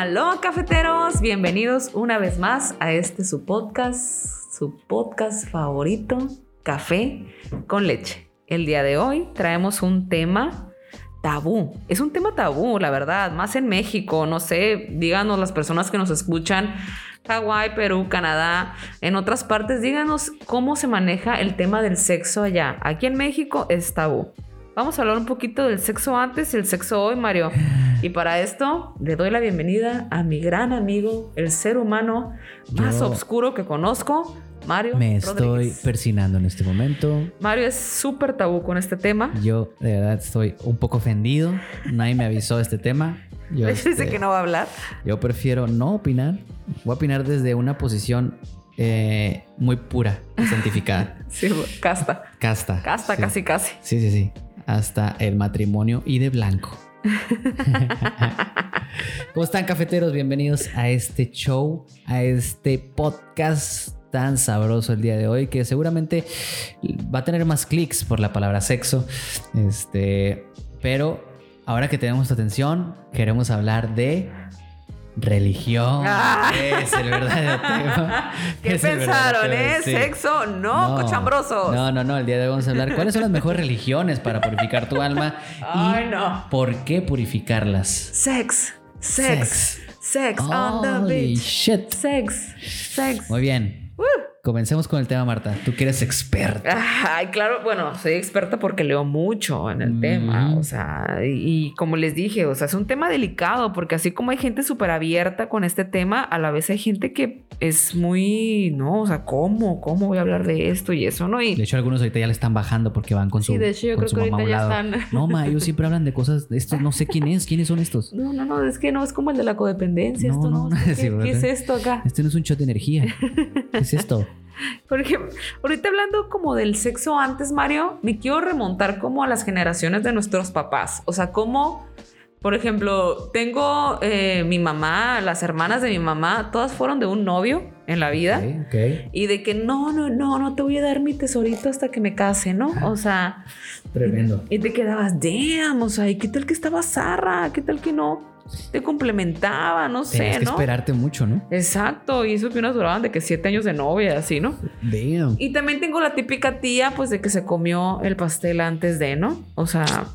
Aló, cafeteros, bienvenidos una vez más a este su podcast, su podcast favorito, Café con leche. El día de hoy traemos un tema tabú. Es un tema tabú, la verdad, más en México, no sé, díganos las personas que nos escuchan, Hawái, Perú, Canadá, en otras partes, díganos cómo se maneja el tema del sexo allá. Aquí en México es tabú. Vamos a hablar un poquito del sexo antes y el sexo hoy, Mario. Y para esto le doy la bienvenida a mi gran amigo, el ser humano más oscuro que conozco, Mario. Me estoy persinando en este momento. Mario es súper tabú con este tema. Yo de verdad estoy un poco ofendido. Nadie me avisó de este tema. Yo, hecho, dice este, que no va a hablar. yo prefiero no opinar. Voy a opinar desde una posición eh, muy pura, científica, Sí, casta. casta. Casta, Sí. casi, casi. Sí, sí, sí. Hasta el matrimonio y de blanco. ¿Cómo están, cafeteros? Bienvenidos a este show, a este podcast tan sabroso el día de hoy, que seguramente va a tener más clics por la palabra sexo. Este, pero ahora que tenemos tu atención, queremos hablar de religión. Ah. Es el verdadero tema. ¿Qué Es pensaron, eh? sí. Sexo, no, cochambrosos. No, no, no. El día de hoy vamos a hablar cuáles son las mejores religiones para purificar tu alma Ay, y no. por qué purificarlas. Sex, sex, sex, on the beach. shit. Sex, sex. Muy bien. Comencemos con el tema, Marta. Tú que eres experta. Ay, claro, bueno, soy experta porque leo mucho en el Mm. tema, o sea, y, y como les dije, o sea, es un tema delicado porque así como hay gente súper abierta con este tema, a la vez hay gente que es muy, no, o sea, ¿cómo? ¿Cómo voy a hablar de esto y eso, no? Y De hecho, algunos ahorita ya le están bajando porque van con Sí, su, de hecho, yo con creo su que ahorita ya están- No, ma, ellos siempre hablan de cosas. Estos no sé quién es. ¿Quiénes son estos? no, no, no, es que no es como el de la codependencia, No, esto no, no, ¿qué, sí, qué ¿verdad? es esto acá? Este no es un shot de energía. ¿Qué es esto? Porque ahorita hablando como del sexo antes, Mario, me quiero remontar como a las generaciones de nuestros papás. O sea, como, por ejemplo, tengo eh, mi mamá, las hermanas de mi mamá, todas fueron de un novio en la vida. Ok, ok. Y de que no, no, no, no te voy a dar mi tesorito hasta que me case, ¿no? O sea, Tremendo. y te quedabas, damn, o sea, ¿y qué tal que estaba zarra? ¿Qué tal que no? Te complementaba, no sé, Tenías que ¿no? esperarte mucho, ¿no? Exacto, y eso que unas duraban de que siete años de novia, así, ¿no? Damn. Y también tengo la típica tía, pues, de que se comió el pastel antes de, ¿no? O sea.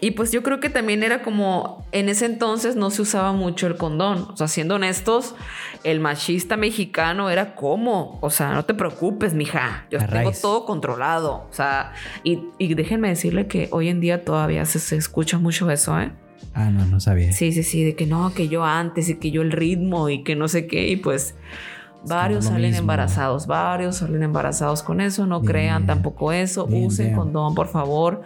Y pues yo creo que también era como en ese entonces no se usaba mucho el condón. O sea, siendo honestos, el machista mexicano era como, o sea, no te preocupes, mija, yo tengo todo controlado. O sea, y, y déjenme decirle que hoy en día todavía se, se escucha mucho eso, ¿eh? Ah, no, no sabía. Sí, sí, sí, de que no, que yo antes y que yo el ritmo y que no sé qué. Y pues varios salen mismo. embarazados, varios salen embarazados con eso. No Bien, crean tampoco eso. bien, Usen bien. condón, por favor.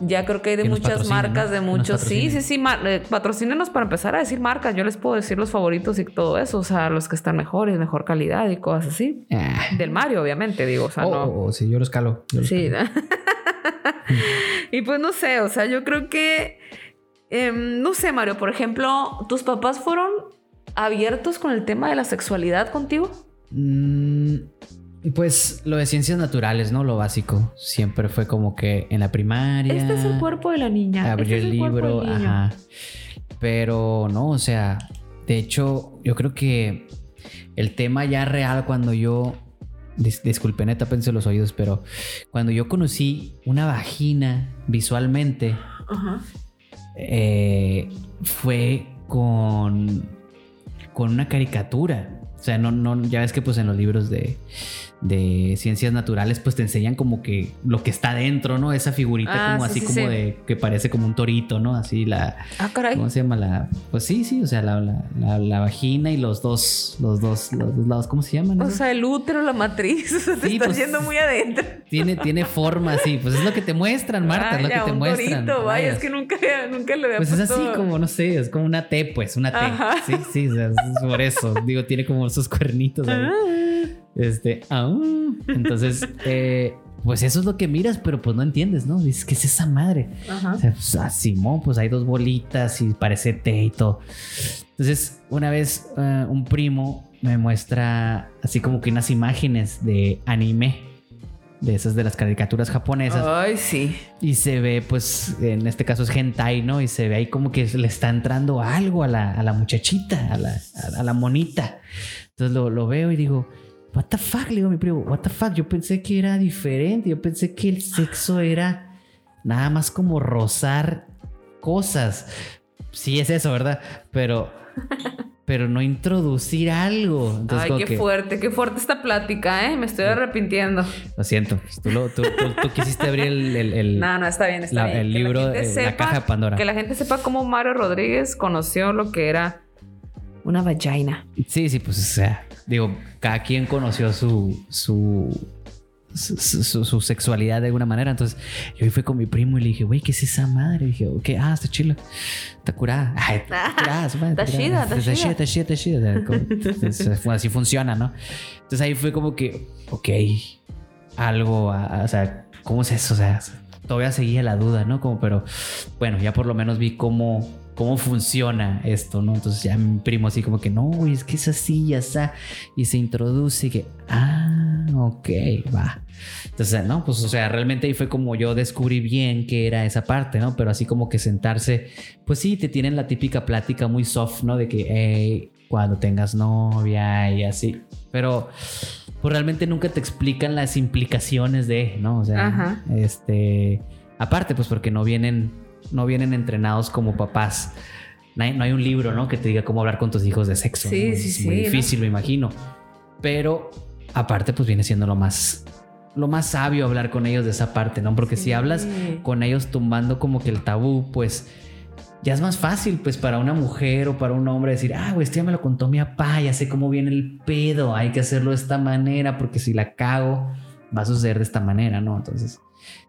Ya creo que hay de Que muchas marcas, ¿no? de muchos. Sí, sí, sí. eh, patrocínenos para empezar a decir marcas. Yo les puedo decir los favoritos y todo eso. O sea, los que están mejores, mejor calidad y cosas así. Ah. Del Mario, obviamente, digo. O sea, Oh, no. oh, oh, sí, yo los calo. yo los Sí. calo. y pues no sé, o sea, yo creo que, em, no sé, Mario, por ejemplo, ¿tus papás fueron abiertos con el tema de la sexualidad contigo? Mm, pues lo de ciencias naturales, ¿no? Lo básico. Siempre fue como que en la primaria. Este es el cuerpo de la niña. Este es el libro, ajá. Pero no, o sea, de hecho, yo creo que el tema ya real cuando yo. dis- disculpen, neta, pensé los oídos, pero cuando yo conocí una vagina visualmente, Ajá. eh, fue con, con una caricatura. O sea, no, no, ya ves que pues en los libros de, de ciencias naturales pues te enseñan como que lo que está dentro, ¿no? Esa figurita Ah, como sí, así sí, como sí. de que parece como un torito, ¿no? Así la... Ah, caray. ¿Cómo se llama la...? Pues sí, sí, o sea, la, la, la- la vagina y los dos, los dos, los dos lados, ¿cómo se llaman? O sea, el útero, la matriz, o sea, te Sí, estás pues, yendo muy adentro. tiene, tiene forma así, pues es lo que te muestran, Marta, es lo que te un muestran. torito, vaya, es que nunca, nunca le había Pues es así como, no sé, es como una T, pues, una T. Ajá. Sí, sí, o sea, es por eso. Digo, tiene como esos cuernitos. Ah. Este, ah, entonces, eh, pues eso es lo que miras, pero pues no entiendes, ¿no? Dices, ¿qué es esa madre? Ajá. O sea, pues, ah, Simón, pues hay dos bolitas y parece té y todo. Entonces, una vez eh, un primo me muestra así como que unas imágenes de anime. de esas de las caricaturas japonesas. Ay, sí. Y se ve, pues, en este caso es hentai, ¿no? Y se ve ahí como que le está entrando algo a la, a la muchachita, a la, a la monita. Entonces lo, lo, veo y digo, what the fuck, le digo a mi primo, what the fuck, yo pensé que era diferente, yo pensé que el sexo era nada más como rozar cosas. Sí es eso, ¿verdad? Pero pero no introducir algo. Entonces, Ay, qué fuerte, qué fuerte esta plática, ¿eh? Me estoy arrepintiendo. Lo siento, tú, lo, tú, tú, quisiste abrir el, el, No, no, está bien, está bien. El libro, la, la caja de Pandora. Que la gente sepa cómo Mario Rodríguez conoció lo que era una vagina. Sí, sí, pues o sea, digo, cada quien conoció su, su su, sexualidad de alguna manera. Entonces yo fui con mi primo y le dije, güey, ¿qué es esa madre? Y dije, ok, ah, está chila, está curada. está curada, está chida, está chida. Está chida, está chida. Así funciona, ¿no? Entonces ahí fue como que, ok, algo, o sea, ¿cómo es eso? O sea, todavía seguía la duda, ¿no? Como, pero bueno, ya por lo menos vi cómo cómo funciona esto, ¿no? Entonces ya mi primo así como que, no, güey, es que es así, ya está. Y se introduce y que, ah, ok, va. Entonces, no, pues o sea, realmente ahí fue como yo descubrí bien que era esa parte, ¿no? Pero así como que sentarse, pues sí, te tienen la típica plática muy soft, ¿no? De que, hey, cuando tengas novia y así. Pero pues realmente nunca te explican las implicaciones de, ¿no? O sea, este, aparte, pues porque no vienen no vienen entrenados como papás. No hay, un libro, ¿no? Que te diga cómo hablar con tus hijos de sexo. Sí, sí, sí. Muy difícil, me imagino. Pero aparte, pues viene siendo lo más lo más sabio hablar con ellos de esa parte, ¿no? Porque si hablas con ellos tumbando como que el tabú, pues ya es más fácil, pues para una mujer o para un hombre decir, ah, güey, este ya me lo contó mi papá, ya sé cómo viene el pedo, hay que hacerlo de esta manera, porque si la cago, va a suceder de esta manera, ¿no? Entonces,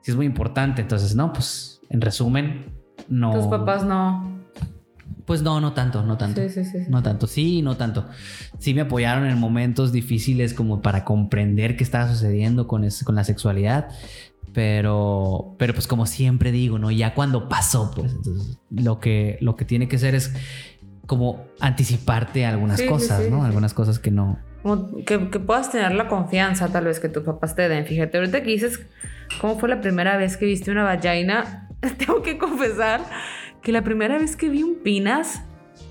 sí es muy importante. Entonces, no, pues en resumen, no. Tus papás no. Pues no, no tanto, no tanto. Sí, sí, sí. No tanto, sí, no tanto. Sí me apoyaron en momentos difíciles como para comprender qué estaba sucediendo con, con la sexualidad. Pero, pero pues como siempre digo, ¿no? Ya cuando pasó, pues entonces lo que, lo que tiene que ser es como anticiparte algunas cosas, ¿no? Algunas cosas que no, que, que, puedas tener la confianza tal vez que tus papás te den. Fíjate, ahorita que dices cómo fue la primera vez que viste una vagina, tengo que confesar que la primera vez que vi un pinas,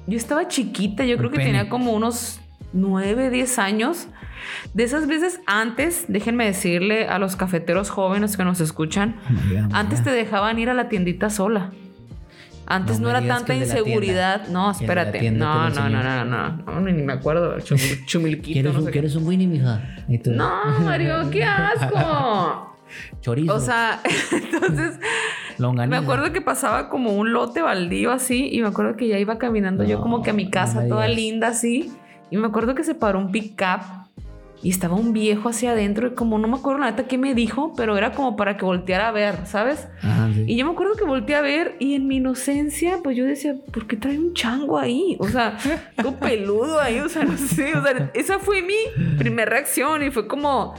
yo estaba chiquita, yo creo que tenía como unos 9, 10 años. De esas veces antes, déjenme decirle a los cafeteros jóvenes que nos escuchan, antes te dejaban ir a la tiendita sola. Antes no, era tanta inseguridad. No, espérate. No, no, no, no, no, no, ni me acuerdo. Chumilquito. ¿Quieres, no un, ¿quieres un Winnie, mija? No, Mario, qué asco. Chorizo. O sea, entonces. Me acuerdo que pasaba como un lote baldío así. Y me acuerdo que ya iba caminando yo como que a mi casa, toda linda así. Y me acuerdo que se paró un pick-up y estaba un viejo hacia adentro y como no me acuerdo la neta qué me dijo, pero era como para que volteara a ver, ¿sabes? Y yo me acuerdo que volteé a ver y en mi inocencia, pues yo decía, ¿por qué trae un chango ahí? O sea, todo peludo ahí, o sea, no sé, o sea, esa fue mi primera reacción y fue como,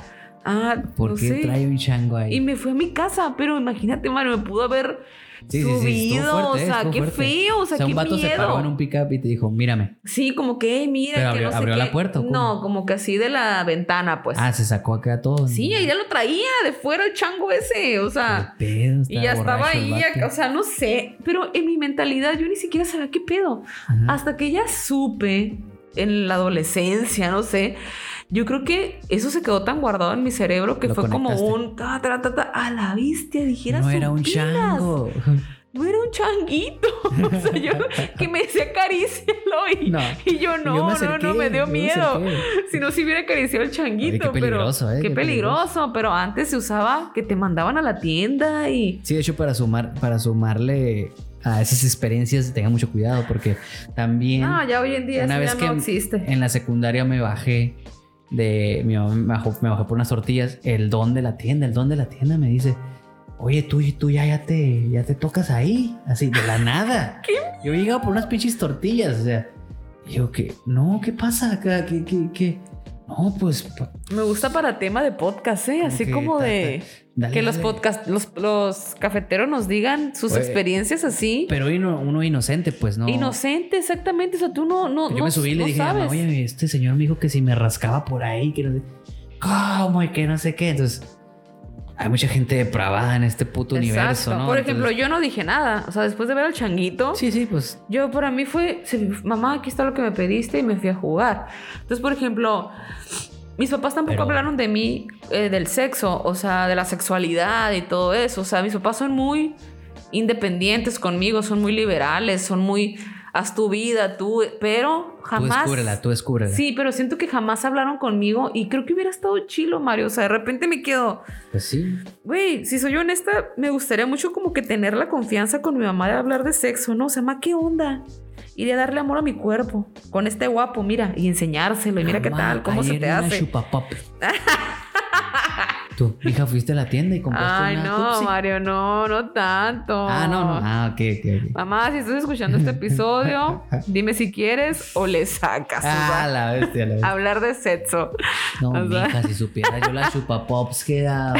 ah, ¿por qué trae un chango ahí? Y me fui a mi casa, pero imagínate, Mario, me pudo haber Sí, subido, o sea, qué feo, o sea, o sea un vato se paró en un pickup y te dijo, mírame. Sí, como que, mira, Pero que abrió, no sé abrió qué. la puerta. ¿o? No, como que así de la ventana, pues. Ah, se sacó acá todo. Sí, ahí ya lo traía de fuera el chango ese, o sea. ¿Qué pedo? Y ya estaba ahí, ya, o sea, no sé, pero en mi mentalidad yo ni siquiera sabía qué pedo. Ajá. Hasta que ya supe en la adolescencia, no sé. Yo creo que eso se quedó tan guardado en mi cerebro que Lo fue como un ta, ta, ta, ta, a la bestia, dijera No era un chango. no era un changuito. O sea, yo que me decía acarícialo y, No. y yo no, Yo me no, acerqué, no, me dio me miedo. Si no, si hubiera acariciado el changuito. Oye, qué peligroso, pero, ¿eh? Qué, Qué peligroso. Pero antes se usaba que te mandaban a la tienda y. Sí, de hecho, para sumar, para sumarle a esas experiencias, tenga mucho cuidado, porque también No, ya hoy en día una vez ya que no existe. en la secundaria me bajé de mi mamá me bajó, me bajó por unas tortillas, el don de la tienda, el don de la tienda me dice, oye, tú, tú ya, ya te, ya te tocas ahí, así de la nada. Yo llegaba por unas pinches tortillas, o sea, y yo que, no, ¿qué pasa acá? ¿Qué, qué, qué? No, pues, Me gusta para tema de podcast, ¿eh? Así que como ta- de. ta- dale, que los podcast, los, los cafeteros nos digan sus Oye, experiencias así. Pero uno, inocente, pues no. Inocente, exactamente. O sea, tú no, no, Yo me subí y le dije, sabes. oye, este señor me dijo que si me rascaba por ahí, que no sé, ¿cómo? Y que no sé qué. Entonces, hay mucha gente depravada en este puto universo, ¿no? Por ejemplo, yo no dije nada. O sea, después de ver al changuito. Sí, sí, pues. Yo, para mí fue, mamá, aquí está lo que me pediste y me fui a jugar. Entonces, por ejemplo, mis papás tampoco hablaron de mí, eh, del sexo, o sea, de la sexualidad y todo eso. O sea, mis papás son muy independientes conmigo, son muy liberales, son muy haz tu vida, tú, pero jamás. Tú descúbrela, tú descúbrela. Sí, pero siento que jamás hablaron conmigo y creo que hubiera estado chilo, Mario. O sea, de repente me quedo. Pues sí. Güey, si soy honesta, me gustaría mucho como que tener la confianza con mi mamá de hablar de sexo, ¿no? O sea, ma, ¿qué onda? Y de darle amor a mi cuerpo con este guapo, mira, y enseñárselo, y mira qué tal, cómo se te hace. Tú, hija, fuiste a la tienda y compraste Ay, no, Mario, no, no tanto. Ah, no, no. Ah, ok, ok. Mamá, si estás escuchando este episodio, dime si quieres o le sacas. Ah, la bestia, la bestia. Hablar de sexo. No, o hija, si supiera yo la chupapops que dado.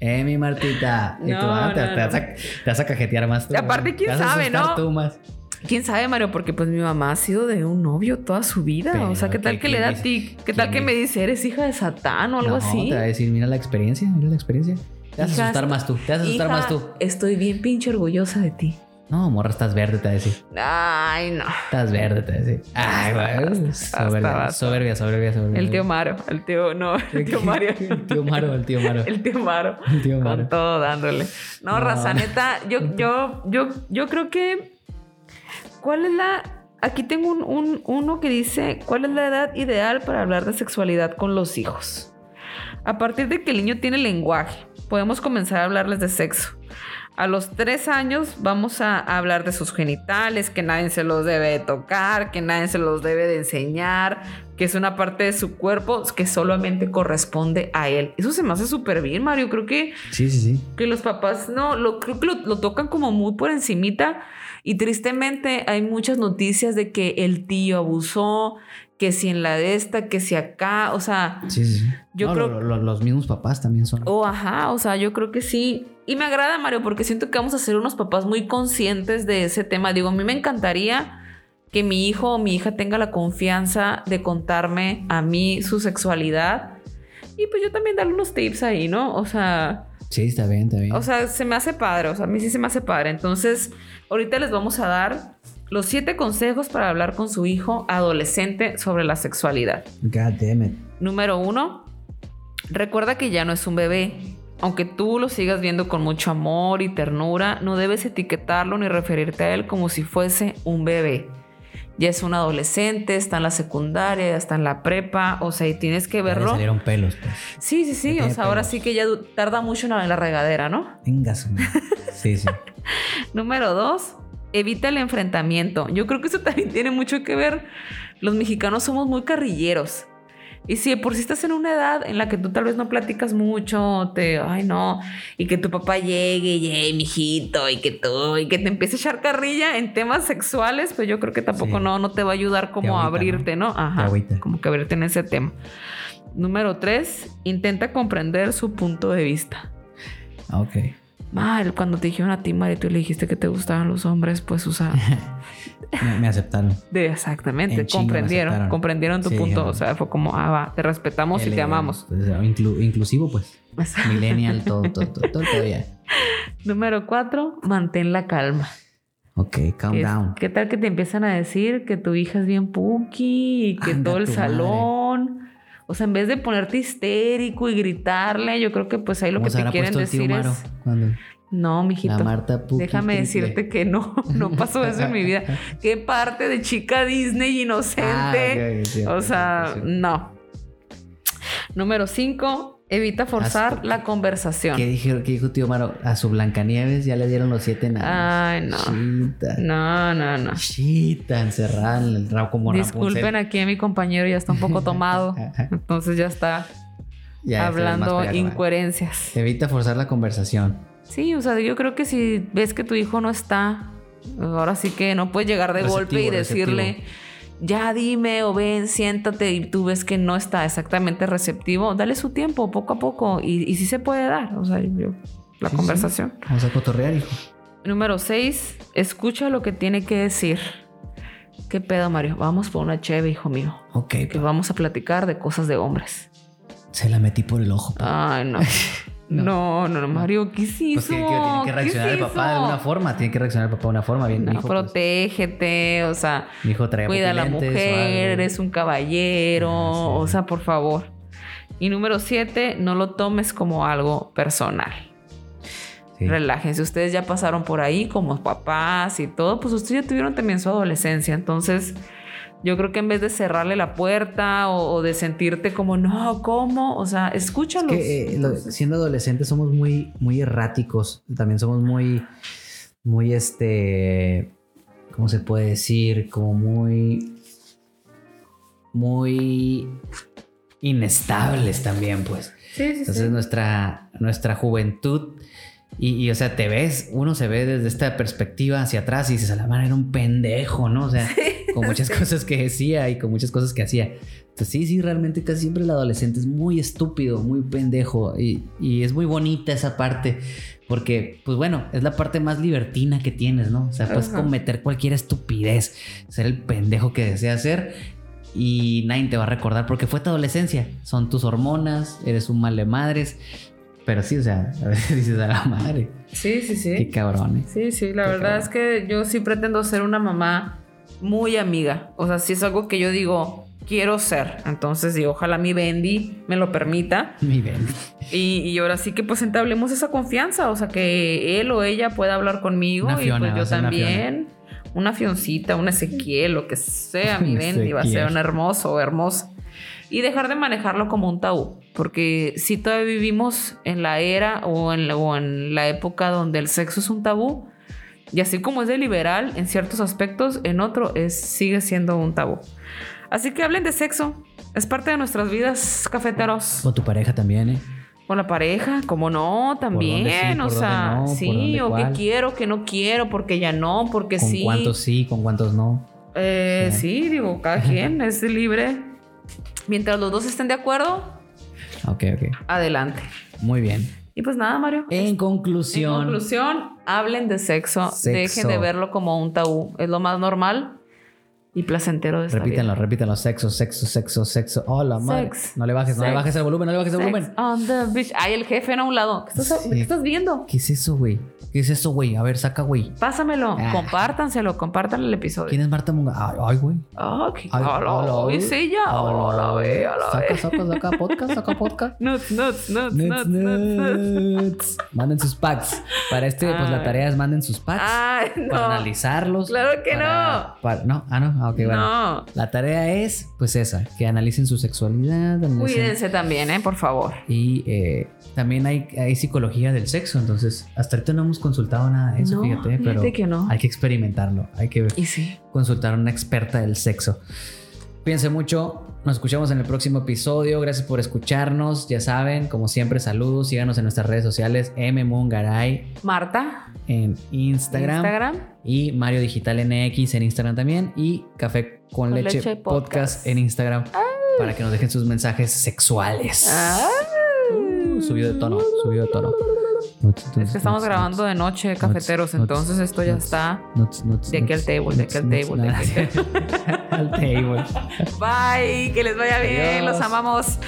Eh, mi Martita. y tú, ah, te, vas a, te, vas a, cajetear más tú. aparte, quién sabe, ¿no? Tú más. ¿Quién sabe, Mario? Porque pues mi mamá ha sido de un novio toda su vida. o sea, ¿qué tal que, le da a ti? ¿Qué tal que me dice, eres hija de Satán o algo no, así? te va a decir, mira la experiencia, mira la experiencia. Te vas a asustar más tú, te vas a asustar más tú. Estoy bien pinche orgullosa de ti. No, morra, estás verde, te va a decir. Ay, no. Estás verde, te va a decir. Ay, güey. Soberbia, soberbia, soberbia, soberbia. El tío Maro, el tío, no, el tío Mario. el tío Maro, el tío Maro. El tío Maro. El tío Maro. Con todo dándole. No, no. raza, neta, yo, yo, yo, yo creo que ¿Cuál es la... Aquí tengo un, uno que dice, ¿cuál es la edad ideal para hablar de sexualidad con los hijos? A partir de que el niño tiene lenguaje, podemos comenzar a hablarles de sexo. A los tres años vamos a hablar de sus genitales, que nadie se los debe tocar, que nadie se los debe de enseñar, que es una parte de su cuerpo que solamente corresponde a él. Eso se me hace súper bien, Mario. Creo que... Sí, sí, sí. Que los papás, no, lo, creo que lo, lo tocan como muy por encimita y tristemente hay muchas noticias de que el tío abusó, que si en la de esta, que si acá, o sea, sí, sí. yo creo los mismos papás también son. Oh, ajá, o sea, yo creo que sí. Y me agrada Mario porque siento que vamos a ser unos papás muy conscientes de ese tema. Digo, a mí me encantaría que mi hijo o mi hija tenga la confianza de contarme a mí su sexualidad y pues yo también darle unos tips ahí, ¿no? O sea, Sí, está bien, está bien. O sea, se me hace padre, o sea, a mí sí se me hace padre. Entonces, ahorita les vamos a dar los siete consejos para hablar con su hijo adolescente sobre la sexualidad. God damn it. Número uno, recuerda que ya no es un bebé. Aunque tú lo sigas viendo con mucho amor y ternura, no debes etiquetarlo ni referirte a él como si fuese un bebé ya es un adolescente, está en la secundaria, ya está en la prepa, o sea, y tienes que verlo. Ya salieron pelos, pues. Sí, sí, sí, o sea, ahora sí que ya tarda mucho en la regadera, ¿no? Vengas. Sí, sí. Número dos, evita el enfrentamiento. Yo creo que eso también tiene mucho que ver. Los mexicanos somos muy carrilleros. Y si por si estás en una edad en la que tú tal vez no platicas mucho, te, ay no, y que tu papá llegue y, hey, mijito, y que tú, y que te empiece a echar carrilla en temas sexuales, pues yo creo que tampoco no, no te va a ayudar como a abrirte, ¿no? Ajá. Como que abrirte en ese tema. Número tres, intenta comprender su punto de vista. Ah, ok. Mal, cuando te dijeron a ti, Mari, tú le dijiste que te gustaban los hombres, pues, o sea. me, aceptaron. De, exactamente, comprendieron, comprendieron tu punto. O sea, fue como, ah, va, te respetamos y te amamos. Pues, inclusivo, pues. Millennial, todo, todo, todo, todo todavía. Número cuatro, mantén la calma. Ok, calm down. ¿Qué tal que te empiezan a decir que tu hija es bien puki y que todo el salón? O sea, en vez de ponerte histérico y gritarle, yo creo que pues ahí lo que te quieren decir es... No, mijito. Marta Déjame decirte que no, no pasó eso en mi vida. ¿Qué parte de chica Disney inocente? Ah, o sea, no. Número cinco, Evita forzar la conversación. ¿Qué dijo, ¿Qué dijo tío Maro? A su Blancanieves ya le dieron los siete nanos. Ay, no. Chita. No, no, no. Chita, encerrada en el rabo como Disculpen, aquí mi compañero ya está un poco tomado. entonces ya está hablando incoherencias. Evita forzar la conversación. Sí, o sea, yo creo que si ves que tu hijo no está, ahora sí que no puedes llegar de golpe y decirle ya dime o ven, siéntate y tú ves que no está exactamente receptivo, dale su tiempo poco a poco y, y sí se puede dar, o sea, la conversación. Vamos a cotorrear, hijo. Número 6, escucha lo que tiene que decir. ¿Qué pedo, Mario? Vamos por una cheve, hijo mío. Ok. Que vamos a platicar de cosas de hombres. Se la metí por el ojo. Ay, no. No, no, no, Mario, ¿qué hizo? Pues que, que tiene que ¿Qué reaccionar el papá de alguna forma. Tiene que reaccionar el papá de una forma. Bien, No, hijo, pues, protégete, o sea, mi hijo traía cuida a la mujer, eres un caballero, Ah, sí. o sea, por favor. Y número siete, no lo tomes como algo personal. Sí. Relájense, ustedes ya pasaron por ahí como papás y todo, pues ustedes ya tuvieron también su adolescencia, entonces yo creo que en vez de cerrarle la puerta o, o de sentirte como, no, ¿cómo? O sea, escúchalos. que eh, lo- siendo adolescentes somos muy, muy erráticos. También somos muy, muy este, ¿cómo se puede decir? Como muy, muy inestables también, pues. sí, sí, Entonces sí. nuestra, nuestra juventud y, y, o sea, te ves, uno se ve desde esta perspectiva hacia atrás y dices, a la madre era un pendejo, ¿no? O sea, con muchas cosas que decía y con muchas cosas que hacía. Entonces sí, sí, realmente casi siempre el adolescente es muy estúpido, muy pendejo y, y es muy bonita esa parte. Porque, pues bueno, es la parte más libertina que tienes, ¿no? O sea, puedes Ajá. cometer cualquier estupidez, ser el pendejo que deseas ser y nadie te va a recordar porque fue tu adolescencia. Son tus hormonas, eres un mal de madres. Pero sí, o sea, a veces dices a la madre. Sí, sí, sí. Qué cabrones. Sí, sí, la Qué verdad cabrón. es que yo sí pretendo ser una mamá muy amiga. O sea, sí es algo que yo digo, quiero ser. Entonces, y ojalá mi Bendy me lo permita. Mi Ben. Y, y ahora sí que pues entablemos esa confianza. O sea, que él o ella pueda hablar conmigo. Una y pues yo también. Una fioncita, un Ezequiel, lo que sea, mi Bendy va a ser un hermoso o hermosa. Y dejar de manejarlo como un tabú. Porque si todavía vivimos en la era o en la, o en la época donde el sexo es un tabú, y así como es de liberal en ciertos aspectos, en otro es, sigue siendo un tabú. Así que hablen de sexo. Es parte de nuestras vidas, cafeteros. Con tu pareja también, ¿eh? Con la pareja, como no, también. sí, o sea, no, sí, o que quiero, que no quiero, porque ya no, porque Con sí. cuántos sí, con cuántos no. Eh, Sí. sí, digo, cada quien es libre. Mientras los dos estén de acuerdo, Ok, ok. adelante. Muy bien. Y pues nada, Mario. En En conclusión, conclusión, hablen de sexo, Sexo. dejen de verlo como un tabú. Es lo más normal y placentero de esta repítanlo, vida. repítanlo. Sexo, sexo, sexo, sexo. Oh, la madre. No le bajes, no le bajes el volumen, no le bajes el Sex volumen. on the beach. Ay, el jefe no a un lado. ¿Qué estás, Sí. ¿qué estás viendo? ¿Qué es eso, güey? ¿Qué es eso, güey? A ver, saca, güey. Pásamelo, Ah. compártanselo, compártanle el episodio. ¿Quién es Marta Munga? Ay, ay, güey. Ah, qué- Ay, a la hola, güey. Saca, saca, saca podcast, saca podcast. Nuts, nuts, nuts, Nuts, nuts. Manden sus packs. Para este, pues la Ay. tarea es manden sus packs. Ay, no. Para analizarlos. Claro que para- no, ah, no. Ah, ok, bueno. No. La tarea es, pues esa, que analicen su sexualidad. analicen- Cuídense también, ¿eh? Por favor. Y eh, también hay, hay psicología del sexo, entonces hasta ahorita no hemos consultado nada de eso, No, fíjate, pero fíjate que no. hay que experimentarlo, hay que Y sí. consultar a una experta del sexo. Cuídense mucho, nos escuchamos en el próximo episodio, gracias por escucharnos, ya saben, como siempre, saludos, síganos en nuestras redes sociales, mmungaray Marta, en Instagram, Instagram. y Mario Digital NX en Instagram también y Café con, Con leche, Leche podcast. Podcast. en Instagram para que nos dejen sus mensajes sexuales. Ah. Uh, subido de tono, subido de tono. Es que estamos grabando de noche, cafeteros, entonces esto ya está de aquí al table, de aquí al table, de aquí al table. Bye, que les vaya bien, los amamos.